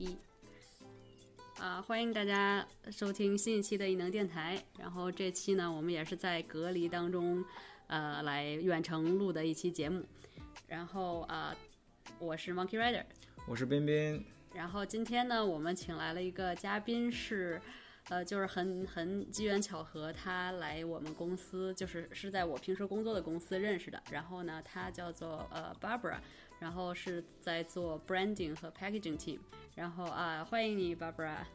一。啊，欢迎大家收听新一期的异能电台。然后这期呢，我们也是在隔离当中，呃，来远程录的一期节目。然后啊，我是 Monkey Rider，我是彬彬。然后今天呢，我们请来了一个嘉宾，是呃，就是很很机缘巧合，他来我们公司，就是是在我平时工作的公司认识的。然后呢，他叫做呃 Barbara，然后是在做 branding 和 packaging team。然后啊，欢迎你，Barbara。啊，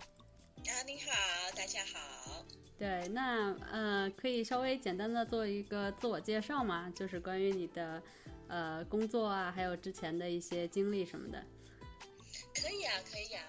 你好，大家好。对，那呃，可以稍微简单的做一个自我介绍吗？就是关于你的呃工作啊，还有之前的一些经历什么的。可以啊，可以啊。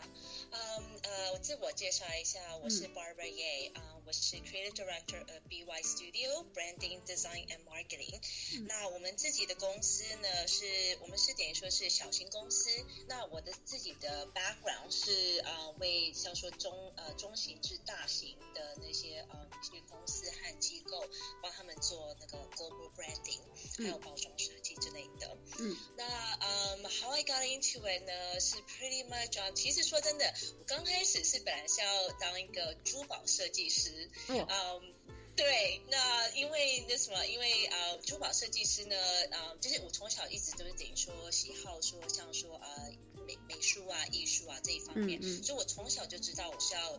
嗯呃，我自我介绍一下，我是 Barbara Ye 啊，我是 Creative Director of BY Studio Branding Design and Marketing。那我们自己的公司呢，是我们是等于说是小型公司。那我的自己的 background 是啊，为像说中呃中型至大型的那些呃一些公司和机构，帮他们做那个 global branding，还有包装设计之类的。嗯。那嗯，How I got into it 呢？是 pretty much 啊，其实说真的。我刚开始是本来是要当一个珠宝设计师，嗯，对，那因为那什么，因为啊，珠宝设计师呢，啊，就是我从小一直都是等于说喜好说像说呃美美术啊、艺术啊这一方面，所以我从小就知道我是要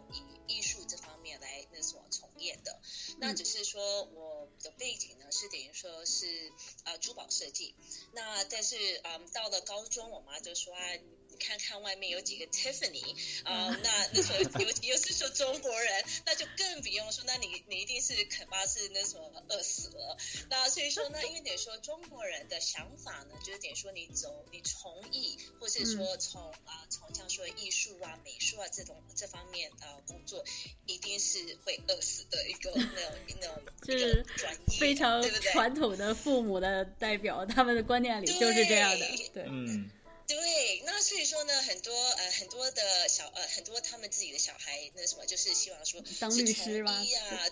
以艺术这方面来那什么从业的。那只是说我的背景呢是等于说是啊珠宝设计，那但是嗯到了高中，我妈就说啊。看看外面有几个 Tiffany 啊，那那时候有有是说中国人，那就更不用说，那你你一定是肯巴是那什么饿死了。那所以说呢，因为得说中国人的想法呢，就是点说你走你从艺，或是说从啊从像说艺术啊美术啊这种这方面啊工作，一定是会饿死的一个那种那种 就是专业，非常传统的父母的代表，他们的观念里就是这样的，对，嗯。对，那所以说呢，很多呃很多的小呃很多他们自己的小孩，那什么就是希望说当律师吧，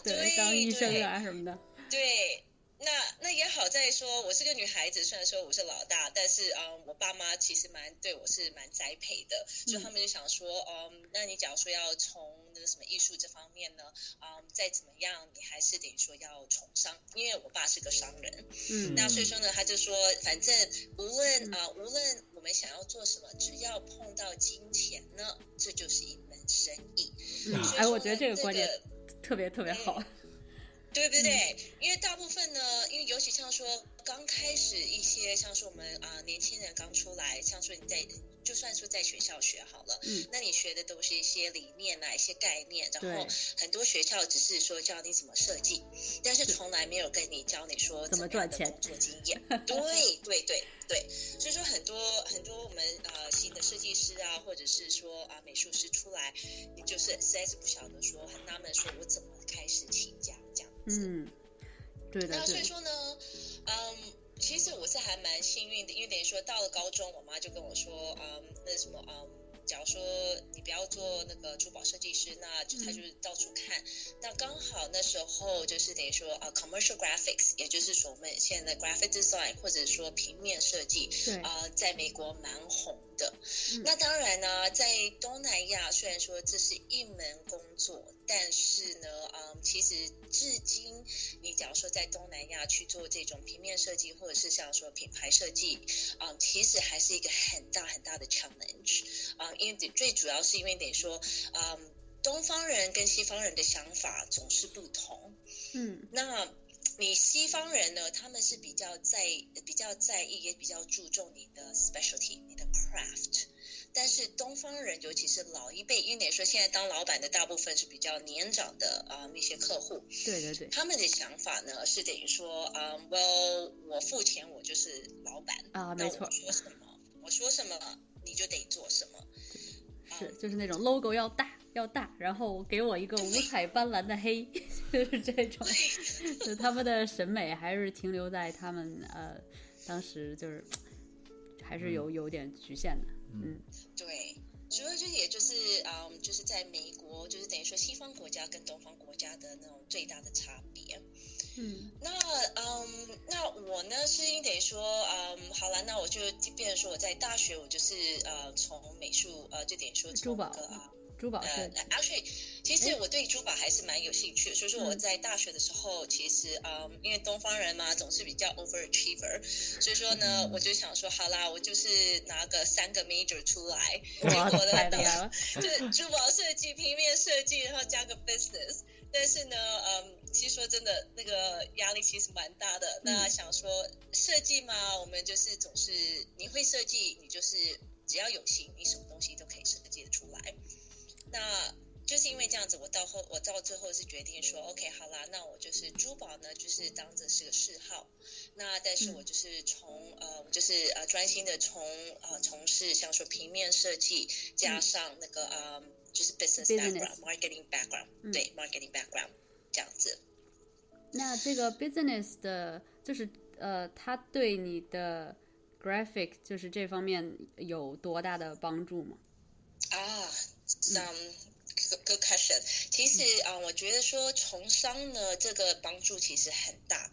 对，当医生啊什么的。对，那那也好在说，我是个女孩子，虽然说我是老大，但是嗯，我爸妈其实蛮对我是蛮栽培的，所以他们就想说，嗯，那你假如说要从那个什么艺术这方面呢，嗯，再怎么样，你还是得说要从商，因为我爸是个商人，嗯，那所以说呢，他就说，反正无论啊，无论。我们想要做什么，只要碰到金钱呢，这就是一门生意。嗯，哎，我觉得这个观点特别特别好，对不对？因为大部分呢，因为尤其像说刚开始一些，像是我们啊年轻人刚出来，像说你在。就算说在学校学好了，嗯，那你学的都是一些理念啊，一些概念，然后很多学校只是说教你怎么设计，但是从来没有跟你教你说怎么赚钱、工作经验。对对对对，所以说很多很多我们呃新的设计师啊，或者是说啊美术师出来，你就是实在是不晓得说很纳闷，说我怎么开始起家这样子。嗯，对的。那所以说呢，嗯。其实我是还蛮幸运的，因为等于说到了高中，我妈就跟我说，嗯，那什么，嗯，假如说你不要做那个珠宝设计师，那就她就是到处看。那刚好那时候就是等于说啊，commercial graphics，也就是说我们现在的 graphic design 或者说平面设计，啊，在美国蛮红的。那当然呢，在东南亚虽然说这是一门工作，但是呢，嗯，其实至今你假如说在东南亚去做这种平面设计，或者是像说品牌设计，啊，其实还是一个很大很大的 challenge 啊，因为最主要是因为得说，嗯，东方人跟西方人的想法总是不同，嗯，那你西方人呢，他们是比较在比较在意，也比较注重你的 specialty，你的 craft。但是东方人，尤其是老一辈，因为说现在当老板的大部分是比较年长的啊那些客户，对对对，他们的想法呢是等于说啊，Well，我付钱，我就是老板啊，没错，说什么我说什么你就得做什么，是就是那种 logo 要大要大，然后给我一个五彩斑斓的黑，就是这种，就他们的审美还是停留在他们呃当时就是还是有有点局限的。嗯，对，主要就是也就是嗯，就是在美国，就是等于说西方国家跟东方国家的那种最大的差别。嗯，那嗯，那我呢是等于说，嗯，好了，那我就变成说我在大学，我就是呃，从美术呃，就等于说珠宝啊。珠宝是，actually，其实我对珠宝还是蛮有兴趣的。所以说我在大学的时候，其实嗯，因为东方人嘛，总是比较 overachiever，所以说呢，我就想说，好啦，我就是拿个三个 major 出来，结果呢，就珠宝设计、平面设计，然后加个 business。但是呢，嗯，其实说真的，那个压力其实蛮大的。那想说设计嘛，我们就是总是你会设计，你就是只要有心，你什么那就是因为这样子，我到后我到最后是决定说，OK，好啦，那我就是珠宝呢，就是当着是个嗜好。那但是我就是从呃，就是呃，专心的从呃从事像说平面设计，加上那个呃，就是 business background，marketing background，对，marketing background 这样子。那这个 business 的，就是呃，它对你的 graphic 就是这方面有多大的帮助吗？啊。嗯，good question。其实啊，我觉得说从商呢，这个帮助其实很大，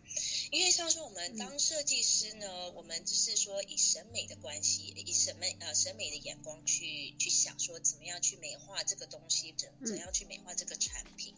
因为像说我们当设计师呢，我们只是说以审美的关系，以审美呃审美的眼光去去想说怎么样去美化这个东西，怎怎样去美化这个产品。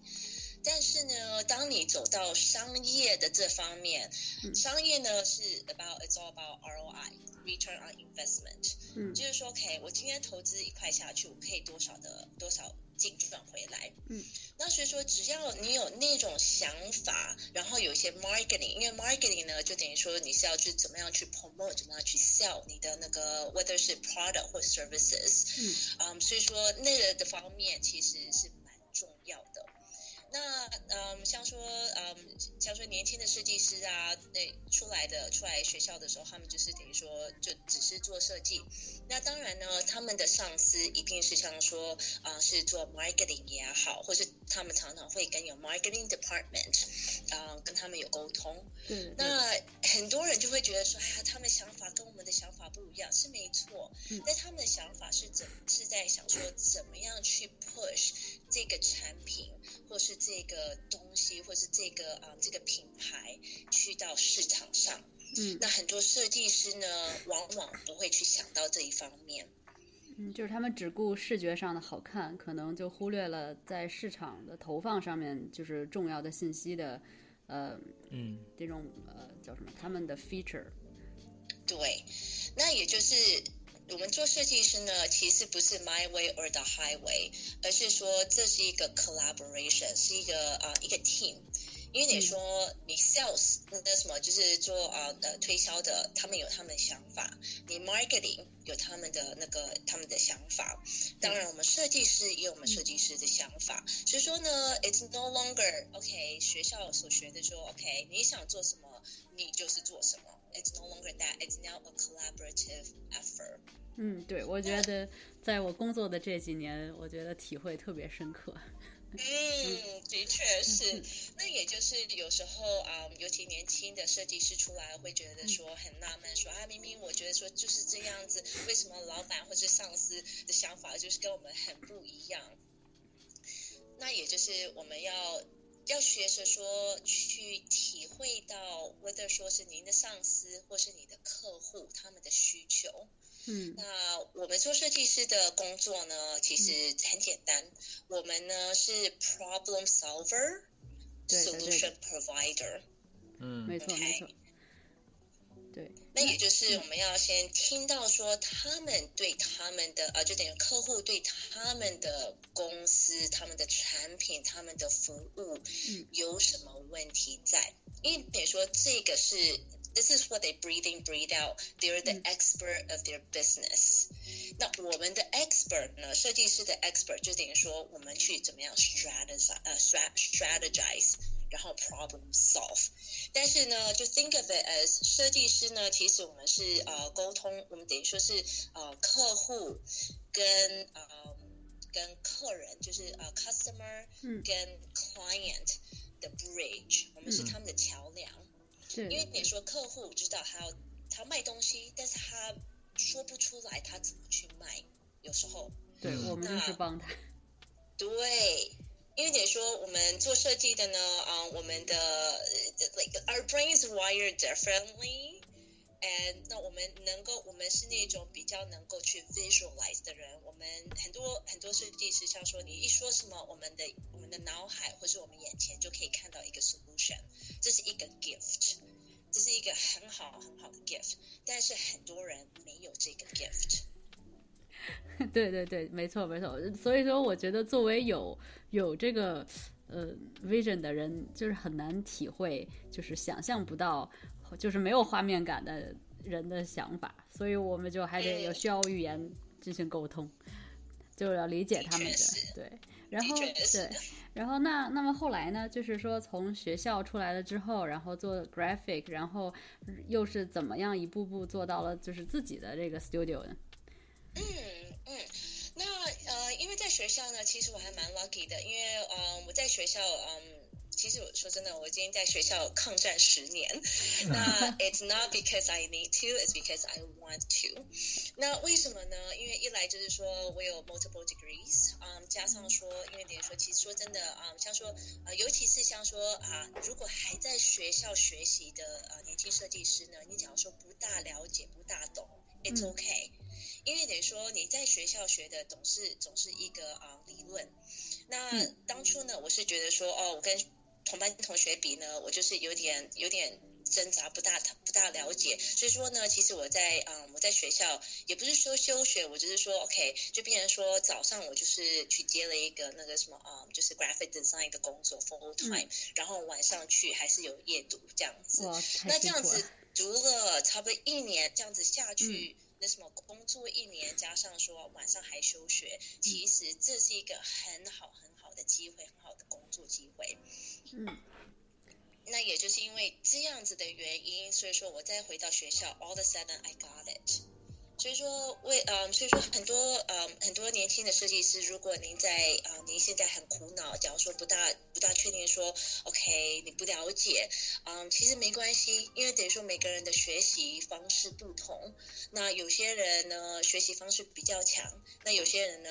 但是呢，当你走到商业的这方面，商业呢是 about it's all about ROI，return on investment。嗯，就是说，OK，我今天投资一块下去，我可以多少的多少净赚回来。嗯，那所以说，只要你有那种想法，然后有一些 marketing，因为 marketing 呢，就等于说你是要去怎么样去 promote，怎么样去 sell 你的那个 whether 是 product 或 services。嗯，嗯，所以说那个的方面其实是。那嗯，像说嗯，像说年轻的设计师啊，那出来的出来学校的时候，他们就是等于说就只是做设计。那当然呢，他们的上司一定是像说啊，是做 marketing 也好，或是他们常常会跟有 marketing department 啊，跟他们有沟通。嗯。那很多人就会觉得说，哎呀，他们想法跟我们的想法不一样，是没错。嗯。但他们的想法是怎是在想说，怎么样去 push 这个产品，或是这个东西，或是这个啊这个品牌去到市场上，嗯，那很多设计师呢，往往不会去想到这一方面，嗯，就是他们只顾视觉上的好看，可能就忽略了在市场的投放上面就是重要的信息的，呃，嗯，这种呃叫什么？他们的 feature，对，那也就是。我们做设计师呢，其实不是 my way or the highway，而是说这是一个 collaboration，是一个啊一个 team。因为你说你 sales 那什么，就是做啊呃推销的，他们有他们的想法；你 marketing 有他们的那个他们的想法。当然，我们设计师也有我们设计师的想法。所以说呢，it's no longer OK。学校所学的说 OK，你想做什么，你就是做什么。It's no longer that. It's now a collaborative effort. 嗯，对，我觉得在我工作的这几年，我觉得体会特别深刻。嗯，的确是。那也就是有时候啊，尤其年轻的设计师出来，会觉得说很纳闷，说啊，明明我觉得说就是这样子，为什么老板或者上司的想法就是跟我们很不一样？那也就是我们要。要学着说去体会到，whether 说是您的上司或是你的客户他们的需求。嗯，那我们做设计师的工作呢，其实很简单，我们呢是 problem solver，solution provider。嗯，没错没错。对，那也就是我们要先听到说他们对他们的呃，就等于客户对他们的公司、他们的产品、他们的服务有什么问题在？因为等于说这个是 this is what they breathe in, breathe out. They're the expert of their business. 那我们的 expert 呢，设计师的 expert 就等于说我们去怎么样 strategize 呃 strategize。然后 problem solve，但是呢，就 think of it as 设计师呢，其实我们是呃沟通，我们等于说是呃客户跟呃跟客人，就是呃 customer 跟 client 的 bridge，我们是他们的桥梁。 因为你说客户知道他要他卖东西，但是他说不出来他怎么去卖，有时候。对我们就是帮他。对。因为得说我们做设计的呢，啊，我们的 like our brains wired differently。And 那我们能够，我们是那种比较能够去 visualize 的人。我们很多很多设计师，像说你一说什么，我们的我们的脑海或是我们眼前就可以看到一个 solution，这是一个 gift，这是一个很好很好的 gift。但是很多人没有这个 gift。对对对，没错没错。所以说，我觉得作为有有这个呃 vision 的人，就是很难体会，就是想象不到。就是没有画面感的人的想法，所以我们就还得有需要语言进行沟通，就要理解他们的对。然后对，然后那那么后来呢？就是说从学校出来了之后，然后做 graphic，然后又是怎么样一步步做到了就是自己的这个 studio 呢？嗯嗯，那呃，因为在学校呢，其实我还蛮 lucky 的，因为呃，我在学校嗯。其实我说真的，我今天在学校抗战十年。那 It's not because I need to, it's because I want to。那为什么呢？因为一来就是说我有 multiple degrees，嗯，加上说，因为等于说，其实说真的啊，像说啊，尤其是像说啊，如果还在学校学习的啊年轻设计师呢，你假如说不大了解、不大懂，It's okay。因为等于说你在学校学的总是总是一个啊理论。那当初呢，我是觉得说，哦，我跟同班同学比呢，我就是有点有点挣扎，不大不大了解。所以说呢，其实我在嗯，我在学校也不是说休学，我就是说 OK，就变成说早上我就是去接了一个那个什么啊，就是 graphic design 的工作 full time，然后晚上去还是有夜读这样子。那这样子读了差不多一年，这样子下去，那什么工作一年加上说晚上还休学，其实这是一个很好很好的机会，很好的工作机会。嗯，那也就是因为这样子的原因，所以说我再回到学校，all the sudden I got it。所以说，为嗯，所以说很多嗯很多年轻的设计师，如果您在啊您现在很苦恼，假如说不大不大确定说，OK，你不了解，嗯，其实没关系，因为等于说每个人的学习方式不同，那有些人呢学习方式比较强，那有些人呢，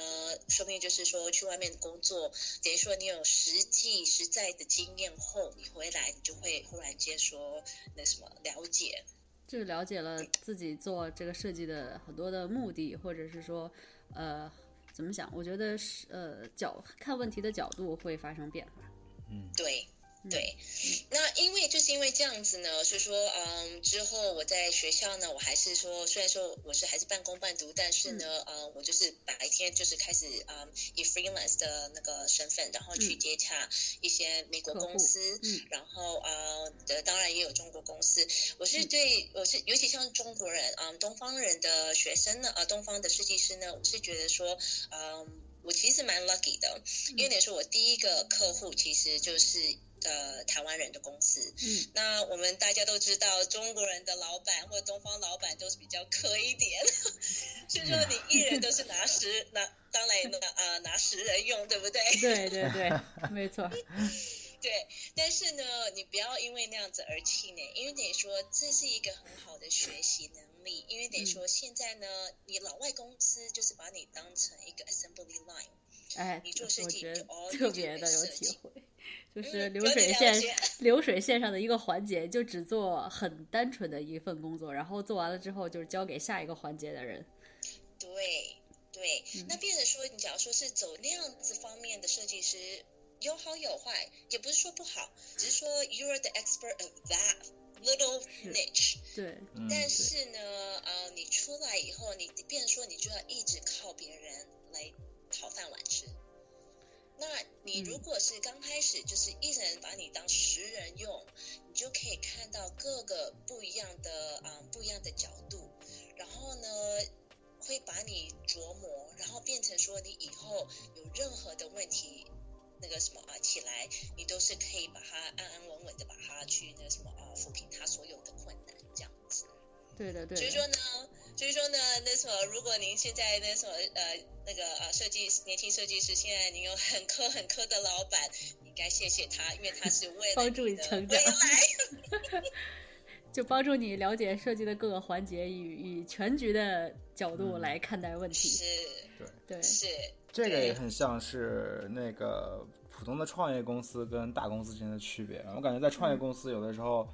说不定就是说去外面工作，等于说你有实际实在的经验后，你回来你就会忽然间说那什么了解。就了解了自己做这个设计的很多的目的，或者是说，呃，怎么想？我觉得是呃角看问题的角度会发生变化。嗯，对。对，那因为就是因为这样子呢，所以说，嗯，之后我在学校呢，我还是说，虽然说我是还是半工半读，但是呢，呃，我就是白天就是开始，嗯，以 freelance 的那个身份，然后去接洽一些美国公司，嗯，然后啊，的当然也有中国公司。我是对我是尤其像中国人，嗯，东方人的学生呢，啊，东方的设计师呢，我是觉得说，嗯，我其实蛮 lucky 的，因为你说我第一个客户其实就是。呃，台湾人的公司，嗯，那我们大家都知道，中国人的老板或者东方老板都是比较苛一点，所以说你一人都是拿十拿，当然拿啊拿十人用，对不对？对对对，没错。对，但是呢，你不要因为那样子而气馁，因为等于说这是一个很好的学习能力，因为等于说现在呢，你老外公司就是把你当成一个 assembly line，哎，你做设计特别的有体会。就是流水线，流水线上的一个环节，就只做很单纯的一份工作，然后做完了之后，就是交给下一个环节的人。对对，那变成说，你假如说是走那样子方面的设计师，有好有坏，也不是说不好，只是说 you're the expert of that little niche。对，但是呢，呃，你出来以后，你变成说，你就要一直靠别人来讨饭碗吃。那你如果是刚开始就是一人把你当十人用，你就可以看到各个不一样的啊不一样的角度，然后呢会把你琢磨，然后变成说你以后有任何的问题那个什么啊起来，你都是可以把它安安稳稳的把它去那什么啊抚平它所有的困难这样子。对的对。所以说呢。所以说呢，那什么，如果您现在那什么呃那个呃设计年轻设计师，现在您有很苛很苛的老板，应该谢谢他，因为他是为了帮助你成长，就帮助你了解设计的各个环节，以以全局的角度来看待问题。是，对对，是。这个也很像是那个普通的创业公司跟大公司之间的区别。我感觉在创业公司有的时候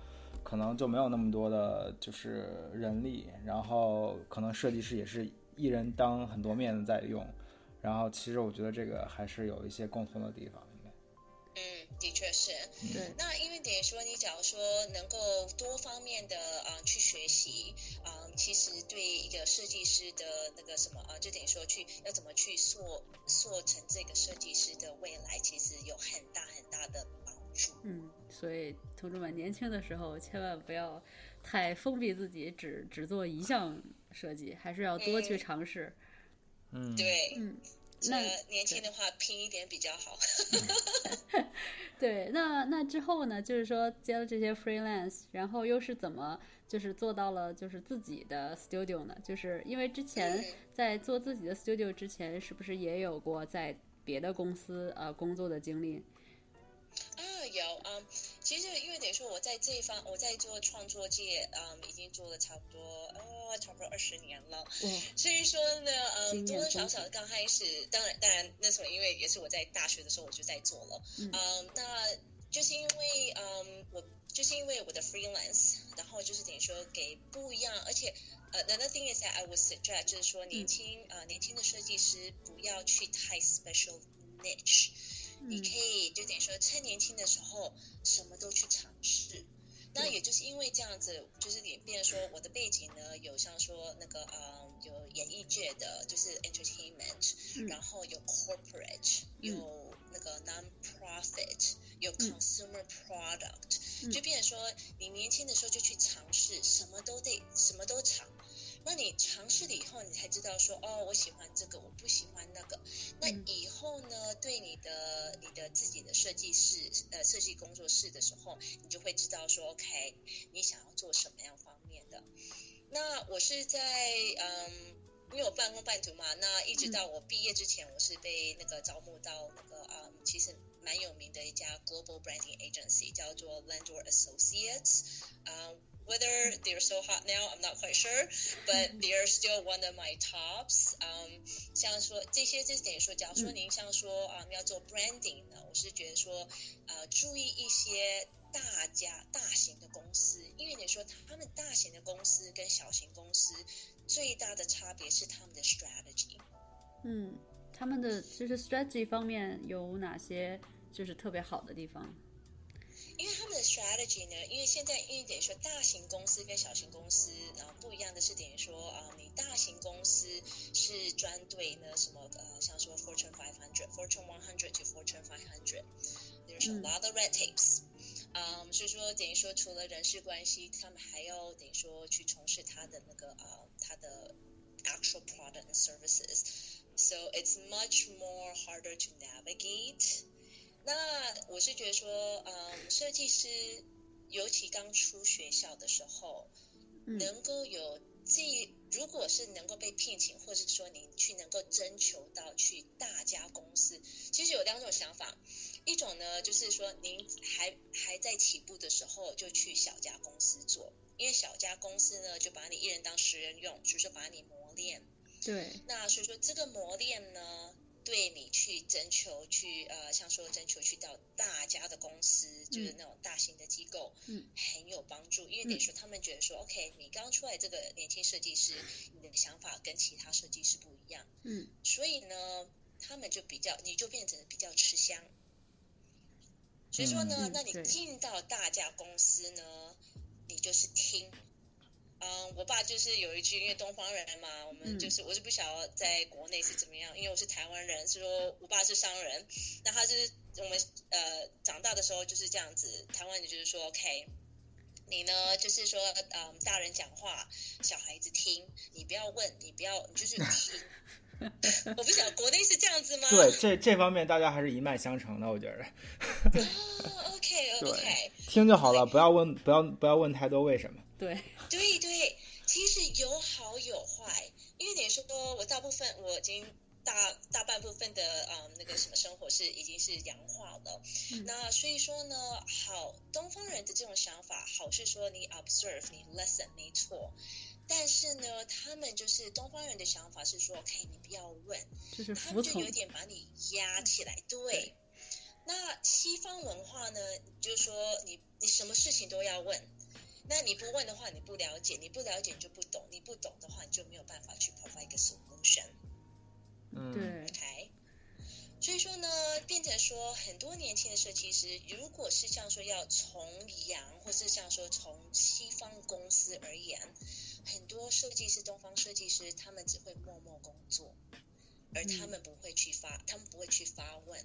可能就没有那么多的就是人力，然后可能设计师也是一人当很多面的在用。然后其实我觉得这个还是有一些共同的地方。嗯，的确是。对。那因为等于说，你假如说能够多方面的啊去学习啊，其实对一个设计师的那个什么啊，就等于说去要怎么去塑塑成这个设计师的未来，其实有很大很大的帮助。嗯，所以同志们年轻的时候千万不要太封闭自己，只只做一项设计，还是要多去尝试。嗯，对，嗯。那年轻的话拼一点比较好。对，那那之后呢？就是说接了这些 freelance，然后又是怎么就是做到了就是自己的 studio 呢？就是因为之前在做自己的 studio 之前，是不是也有过在别的公司呃工作的经历？啊，有啊。其实因为等于说我在这一方，我在做创作界，嗯，已经做了差不多呃，差不多二十年了。嗯。所以说呢，嗯，多多少少刚开始，当然当然那时候因为也是我在大学的时候我就在做了。嗯。那就是因为嗯，我就是因为我的 freelance，然后就是等于说给不一样，而且呃，another thing is that I would suggest 就是说年轻啊年轻的设计师不要去太 special niche。你可以就等于说趁年轻的时候什么都去尝试，那也就是因为这样子，就是你变说我的背景呢有像说那个嗯有演艺界的就是 entertainment，然后有 corporate，有那个 non-profit，有 consumer product，就变说你年轻的时候就去尝试，什么都得什么都尝。那你尝试了以后，你才知道说哦，我喜欢这个，我不喜欢那个。那以后呢，对你的你的自己的设计师呃设计工作室的时候，你就会知道说 OK，你想要做什么样方面的。那我是在嗯，因为我半工半读嘛，那一直到我毕业之前，我是被那个招募到那个嗯，其实蛮有名的一家 global branding agency，叫做 Landor Associates，嗯。Whether they're so hot now, I'm not quite sure, but they're still one of my tops. 嗯，像说这些，就等于说，假如说您像说啊，要做 branding 呢，我是觉得说，呃，注意一些大家大型的公司，因为你说他们大型的公司跟小型公司最大的差别是他们的 strategy。嗯，他们的就是 strategy 方面有哪些就是特别好的地方？ 因为他们的 strategy 呢，因为现在因为等于说大型公司跟小型公司啊不一样的是，等于说啊，你大型公司是专对呢什么呃，像说 Fortune 500、Fortune 100 to Fortune 500，there's a lot of red tapes，嗯，所以说等于说除了人事关系，他们还要等于说去从事他的那个呃他的 actual product and services，so it's much more harder to navigate。 那我是觉得说，嗯，设计师尤其刚出学校的时候，能够有这，如果是能够被聘请，或者是说您去能够征求到去大家公司，其实有两种想法，一种呢就是说您还还在起步的时候就去小家公司做，因为小家公司呢就把你一人当十人用，所以说把你磨练。对。那所以说这个磨练呢？对你去征求，去呃，像说征求去到大家的公司，就是那种大型的机构，嗯，很有帮助。因为你说他们觉得说，OK，你刚出来这个年轻设计师，你的想法跟其他设计师不一样，嗯，所以呢，他们就比较，你就变成比较吃香。所以说呢，那你进到大家公司呢，你就是听。嗯，我爸就是有一句，因为东方人嘛，我们就是我是不晓得在国内是怎么样，因为我是台湾人，所以说我爸是商人，那他就是我们呃长大的时候就是这样子，台湾人就是说，OK，你呢就是说，嗯，大人讲话，小孩子听，你不要问，你不要，你就是 听。我不晓得国内是这样子吗？对，这这方面大家还是一脉相承的，我觉得。哦，OK OK，听就好了，不要问，不要不要问太多为什么。对。对对，其实有好有坏，因为等于说，我大部分我已经大大半部分的啊那个什么生活是已经是洋化了，那所以说呢，好东方人的这种想法，好是说你 observe 你 lesson 没错，但是呢，他们就是东方人的想法是说，OK，你不要问，就是他们就有。点把你压起来。对，那西方文化呢，就是说你你什么事情都要问。那你不问的话，你不了解，你不了解你就不懂，你不懂的话，你就没有办法去 provide 一个 solution。嗯，对，OK，所以说呢，变成说很多年轻的设计师，如果是像说要从洋，或是像说从西方公司而言，很多设计师，东方设计师，他们只会默默工作，而他们不会去发，他们不会去发问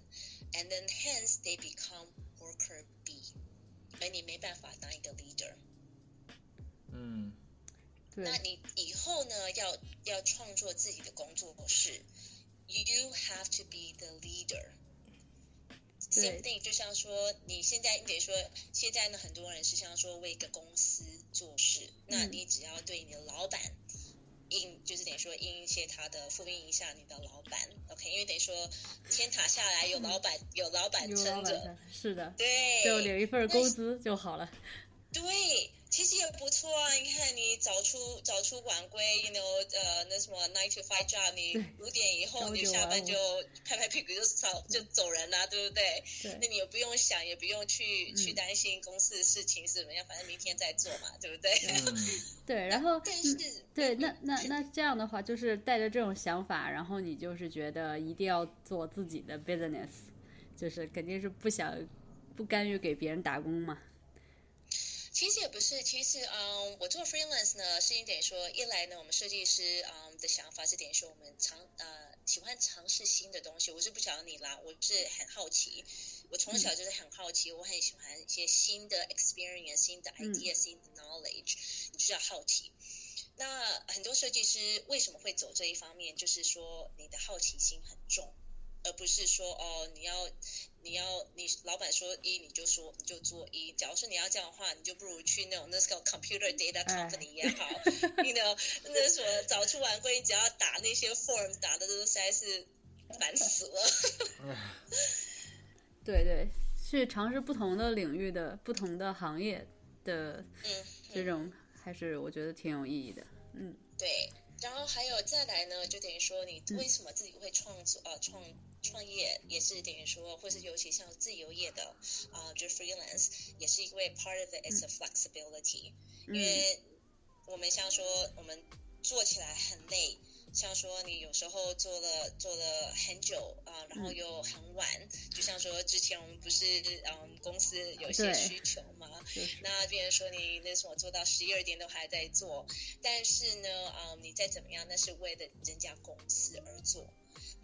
，and then hence they become worker B，而你没办法当一个 leader。嗯。对。那你以后呢，要要创作自己的工作模式，you have to be the leader。对。Same thing，就像说你现在你得说，现在呢很多人是像说为一个公司做事，那嗯。你只要对你的老板印，就是等于说印一些他的复印一下你的老板，OK，因为等于说天塔下来有老板、有老板嗯有老板撑着，是的，对，就领一份工资就好了。对，其实也不错啊。你看，你早出早出晚归，you know，呃，那什么 nine to five job，你对五点以后你下班就拍拍屁股就走就走人了，对不对？那，你也不用想，也不用去、去嗯担心公司的事情是怎么样，反正明天再做嘛，对不对？嗯 对，然后但是嗯对，那 那那这样的话，就是带着这种想法，然后你就是觉得一定要做自己的 business，就是肯定是不想不甘于给别人打工嘛。其实也不是，其实嗯，我做 freelance 呢，是因为说，一来呢，我们设计师嗯的想法是等于说，我们尝呃喜欢尝试新的东西。我是不晓得你啦，我是很好奇，我从小就是很好奇，我很喜欢一些新的 experience、新的 idea、新的 knowledge，你就是要好奇。那很多设计师为什么会走这一方面？就是说你的好奇心很重，而不是说哦，你要你要你老板说一你就说你就做一。假如说你要这样的话，你就不如去那种那个 computer data 哎 company 也好，你 know 那什么早出晚归，你只要打那些 form 打的都实在是烦死了。对对，去尝试不同的领域的不同的行业的嗯，这种，还是我觉得挺有意义的。嗯，对，然后还有再来呢，就等于说你为什么自己会创作啊创创业，也是等于说，或是尤其像自由业的啊、呃，就 freelance，也是因为 part of it is a flexibility，、因为我们像说我们做起来很累。像说你有时候做了做了很久啊、呃，然后又很晚，就像说之前我们不是嗯公司有些需求嘛，那别人说你那什么做到十一二点都还在做，但是呢，啊、你再怎么样，那是为了人家公司而做。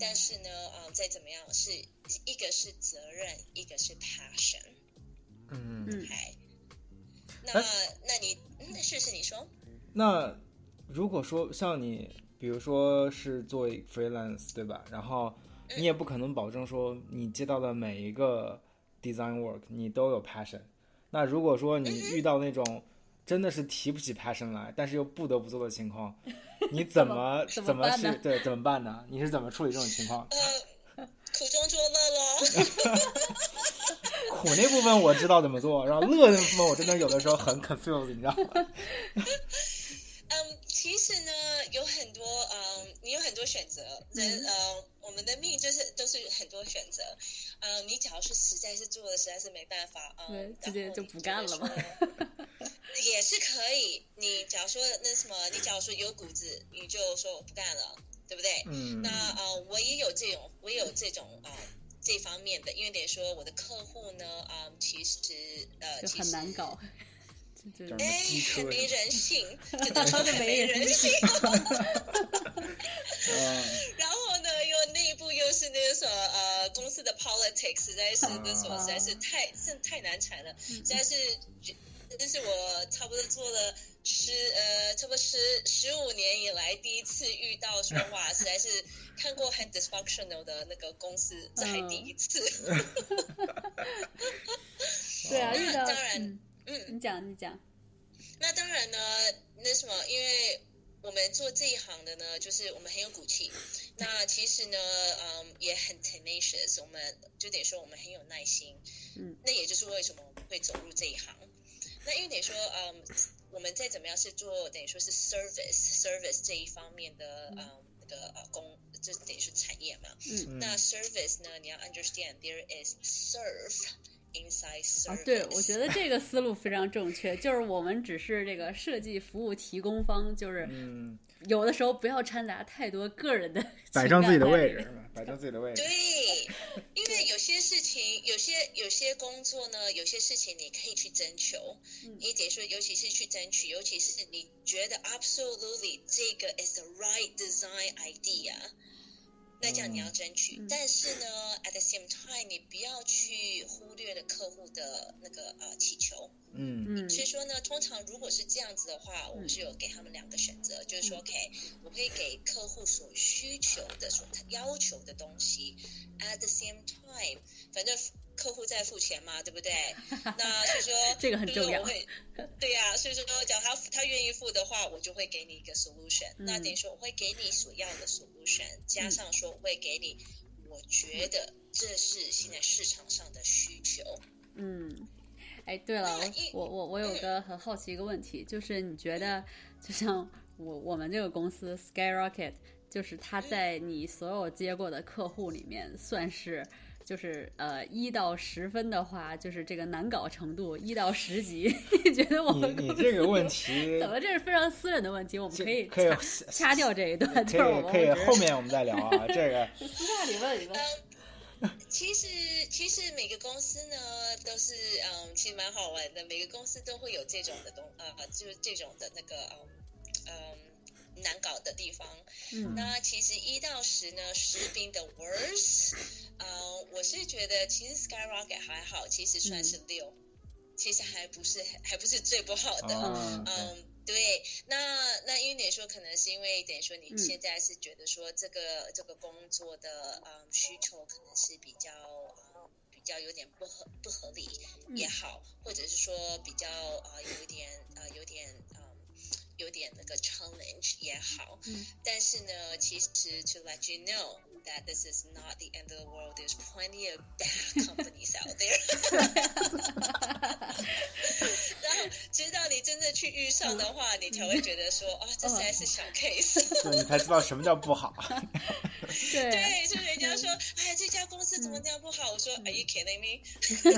但是呢，啊、再怎么样，是一个是责任，一个是 passion。嗯，嗯。OK，那哎那你嗯，是是你说，那如果说像你，比如说是做 freelance 对吧？然后你也不可能保证说你接到的每一个 design work 你都有 passion。那如果说你遇到那种真的是提不起 passion 来，但是又不得不做的情况，你怎么怎么去对怎么办呢？你是怎么处理这种情况？呃，苦中作乐咯。苦那部分我知道怎么做，然后乐那部分我真的有的时候很 confused，你知道吗？嗯，其实呢，有很多嗯，你有很多选择。人呃，我们的命就是都是很多选择。呃，你假如是实在是做的实在是没办法，嗯，对直接就不干了嘛嘛。也是可以，你假如说那什么，你假如说有骨子，你就说我不干了，对不对？嗯那呃，我也有这种，我也有这种啊、呃、这方面的，因为得说我的客户呢，啊、呃，其实呃，就其实很难搞。就是哎机，车很 没人人性，真的说很没没人人性。嗯 然后呢，又内部又是那个什么呃，公司的 politics 实在是那什么，实在是太是太难缠了，实在是，这是我差不多做了十呃，差不多十十五年以来第一次遇到说 哇，实在是看过很 dysfunctional 的那个公司，这还第一次。对啊，遇到当然嗯嗯，你讲你讲，那当然呢，那什么，因为我们做这一行的呢，就是我们很有骨气。那其实呢，嗯，也很 tenacious，我们就得说我们很有耐心。嗯，那也就是为什么我们会走入这一行。那因为得说，嗯，我们再怎么样是做等于说是 service service 这一方面的嗯那个呃工，就等于是产业嘛。嗯。那 service 呢，你要 understand there is serve inside service。啊，对，我觉得这个思路非常正确，就是我们只是这个设计服务提供方，就是嗯，有的时候不要掺杂太多个人的摆正自己的位置？摆正自己的位置。对，因为有些事情，有些有些工作呢，有些事情你可以去征求，嗯你得说，尤其是去争取，尤其是你觉得 absolutely 这个 is the right design idea，那这样你要争取。嗯。但是呢，at the same time，你不要去忽略了客户的那个呃祈求。嗯。嗯。所以说呢，通常如果是这样子的话，我们是有给他们两个选择，就是说，OK，我可以给客户所需求的、所要求的东西，at the same time，反正客户在付钱嘛，对不对？那所以说 这个很重要我会，对呀、所以说，只要他他愿意付的话，我就会给你一个 solution。那嗯等于说，我会给你所要的 solution，加上说我会给你，我觉得这是现在市场上的需求。嗯，哎，对了，我我我我有个很好奇一个问题，就是你觉得，就像我我们这个公司 Skyrocket，就是它在你所有接过的客户里面，算是就是呃一到十分的话，就是这个难搞程度一到十级，你觉得我们公司你这个问题怎么这是非常私人的问题，我们可以可以掐掐掉这一段，可就是我们以可以后面我们再聊啊，这个 私下里问一问。其实，其实每个公司呢都是嗯，其实蛮好玩的。每个公司都会有这种的东呃，就是这种的那个嗯嗯难搞的地方。嗯那其实一到十呢，十 being the worst，呃，我是觉得其实 Skyrocket 还好，其实算是六，其实还不是还不是最不好的。哦嗯，对，那那因为你说可能是因为等于说你嗯现在是觉得说这个、这个工作的嗯需求可能是比较呃比较有点不合不合理也好，或者是说比较呃有一点呃有点嗯。有点那个 challenge 也好，嗯但是呢，其实 to let you know that this is not the end of the world. There's plenty of bad companies out there. 然后，直到你真正去遇上的话，你才会觉得说，啊，这实在是小 case。对你才知道什么叫不好。对对，就人家说，哎，这家公司怎么这样不好？我说，Are you kidding me? You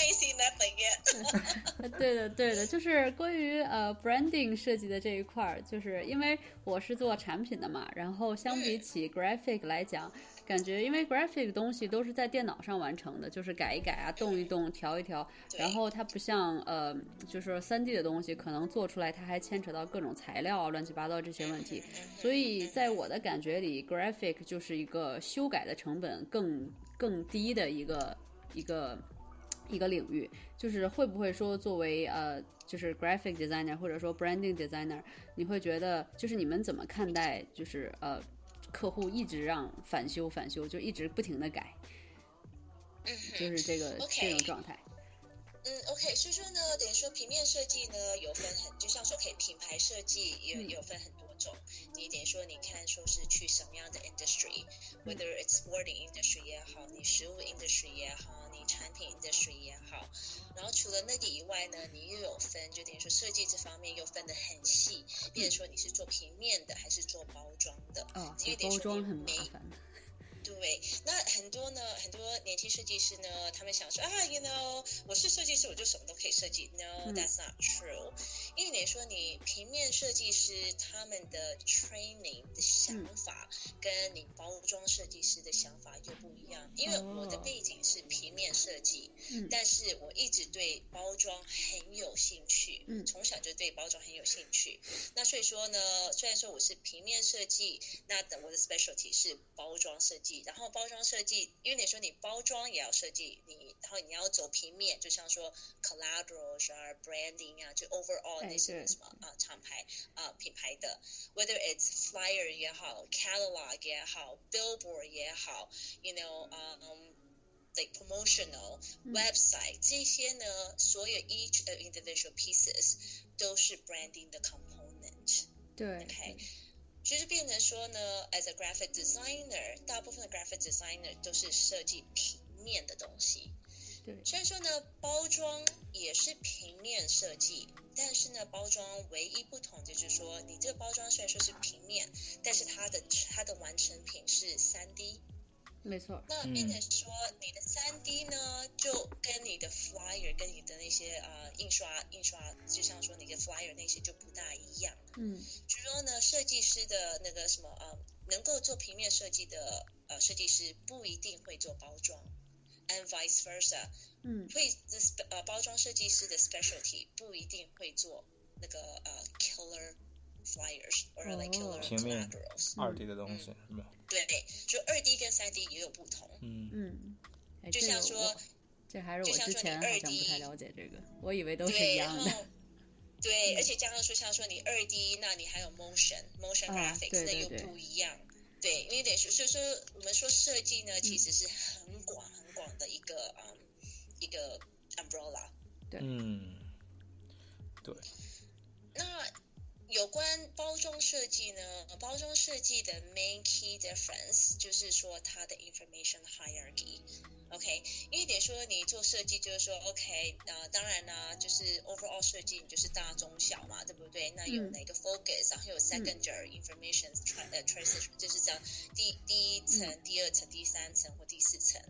ain't seen nothing yet. 对的，对的，就是关于呃 branding 设计的这一块儿，就是因为我是做产品的嘛，然后相比起 graphic 来讲，感觉因为 graphic 东西都是在电脑上完成的，就是改一改啊，动一动，调一调，然后它不像呃，就是三 D 的东西，可能做出来它还牵扯到各种材料啊，乱七八糟这些问题，所以在我的感觉里，graphic 就是一个修改的成本更更低的一个一个一个领域，就是会不会说作为呃，就是 graphic designer 或者说 branding designer，你会觉得就是你们怎么看待就是呃客户一直让返修返修，就一直不停的改，嗯就是这个 OK 这种状态。嗯，OK，所以说呢，等于说平面设计呢有分很，就像说可以品牌设计有嗯有分很多种。你等于说你看说是去什么样的 industry，whether it's wording industry 也好，你食物 industry 也好，你产品 industry 也好。然后除了那个以外呢，你又有分，就等于说设计这方面又分得很细，比如说你是做平面的还是做包装的。哦，因为等于说你包装很麻每烦的。对，那很多呢，很多年轻设计师呢，他们想说啊，you know，我是设计师，我就什么都可以设计。No, 嗯 that's not true。因为你说你平面设计师他们的 training 的想嗯法，跟你包装设计师的想法又不一样。因为我的哦背景是平面设计，嗯但是我一直对包装很有兴趣，嗯从小就对包装很有兴趣。那所以说呢，虽然说我是平面设计，那等我的 specialty 是包装设计，然后包装设计，因为你说你包装也要设计，你然后你要走平面，就像说 collateral 啊、branding 啊，就 overall 哎那些对什么啊、厂牌啊、品牌的，whether it's flyer 也好，catalog 也好，billboard 也好，you know，嗯、like promotional 嗯 website 这些呢，所有 each of individual pieces 都是 branding 的 component。对 OK， 就是变成说呢，as a graphic designer，大部分的 graphic designer 都是设计平面的东西。对虽然说呢，包装也是平面设计，但是呢，包装唯一不同的就是说，你这个包装虽然说是平面，但是它的它的完成品是三 D。没错。那并且说，你的三 D 呢，就跟你的 flyer 跟你的那些呃印刷印刷，就像说你的 flyer 那些就不大一样。嗯。就说呢，设计师的那个什么呃，能够做平面设计的呃设计师不一定会做包装，and vice versa。嗯。会呃包装设计师的 specialty 不一定会做那个呃 killer flyers or like killer collaterals。二 D 的东西是吧？对，就二 D 跟三 D 也有不同。嗯嗯，就像说，这还是我之前好像不太了解这个，我以为都是一样的。对，而且加上说，像说你二 D，那你还有 motion motion graphics，那又不一样。对，因为得说，所以说我们说设计呢，其实是很广很广的一个嗯一个 umbrella。对，嗯，对。那。有关包装设计呢，包装设计的 main key difference 就是说它的 information hierarchy，OK，因为得说你做设计就是说 OK，呃，当然呢，就是 overall 设计你就是大中小嘛，对不对？那有哪个 focus，然后有 secondary information transition，就是讲第第一层、第二层、第三层或第四层。